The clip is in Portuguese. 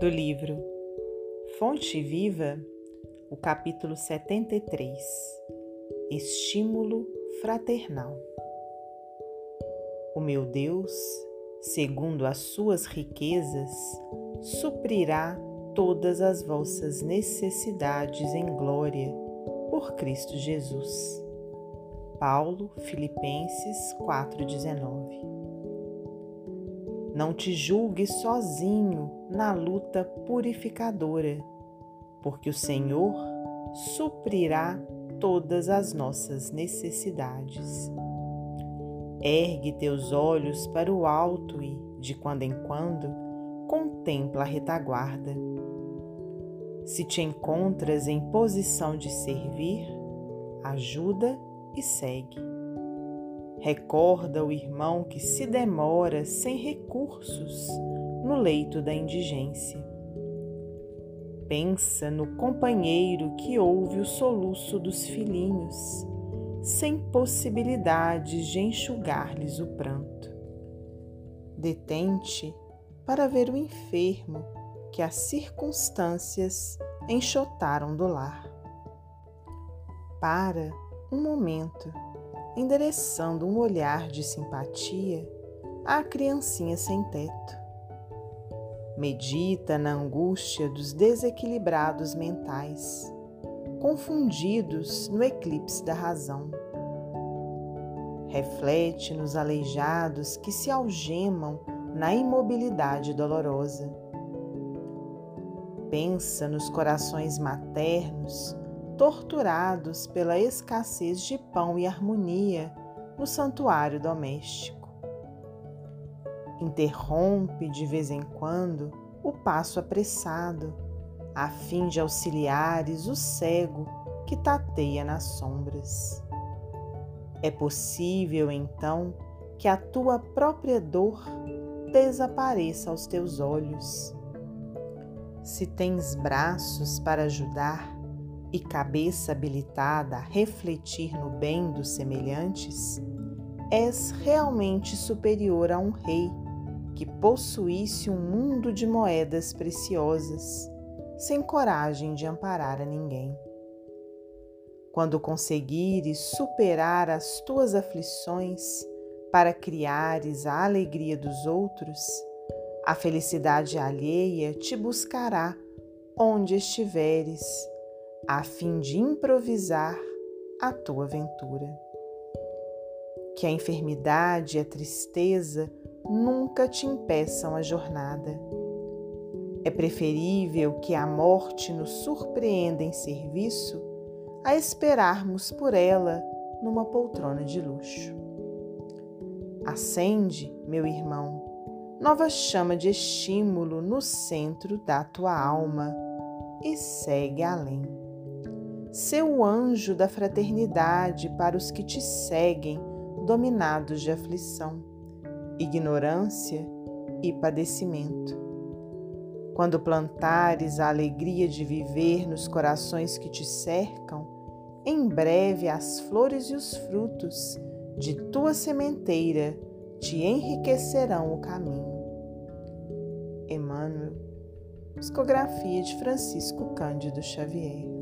do livro Fonte Viva, o capítulo 73 Estímulo Fraternal. O meu Deus, segundo as suas riquezas, suprirá todas as vossas necessidades em glória por Cristo Jesus. Paulo, Filipenses 4,19 não te julgues sozinho na luta purificadora, porque o Senhor suprirá todas as nossas necessidades. Ergue teus olhos para o alto e, de quando em quando, contempla a retaguarda. Se te encontras em posição de servir, ajuda e segue. Recorda o irmão que se demora sem recursos no leito da indigência. Pensa no companheiro que ouve o soluço dos filhinhos, sem possibilidades de enxugar-lhes o pranto. Detente para ver o enfermo que as circunstâncias enxotaram do lar. Para um momento endereçando um olhar de simpatia à criancinha sem teto. Medita na angústia dos desequilibrados mentais, confundidos no eclipse da razão. Reflete nos aleijados que se algemam na imobilidade dolorosa. Pensa nos corações maternos torturados pela escassez de pão e harmonia no santuário doméstico. Interrompe de vez em quando o passo apressado, a fim de auxiliares o cego que tateia nas sombras. É possível, então, que a tua própria dor desapareça aos teus olhos. Se tens braços para ajudar, e cabeça habilitada a refletir no bem dos semelhantes, és realmente superior a um rei que possuísse um mundo de moedas preciosas, sem coragem de amparar a ninguém. Quando conseguires superar as tuas aflições para criares a alegria dos outros, a felicidade alheia te buscará onde estiveres a fim de improvisar a tua aventura. Que a enfermidade e a tristeza nunca te impeçam a jornada. É preferível que a morte nos surpreenda em serviço a esperarmos por ela numa poltrona de luxo. Acende, meu irmão, nova chama de estímulo no centro da tua alma e segue além seu anjo da fraternidade para os que te seguem, dominados de aflição, ignorância e padecimento. Quando plantares a alegria de viver nos corações que te cercam, em breve as flores e os frutos de tua sementeira te enriquecerão o caminho. Emmanuel, psicografia de Francisco Cândido Xavier.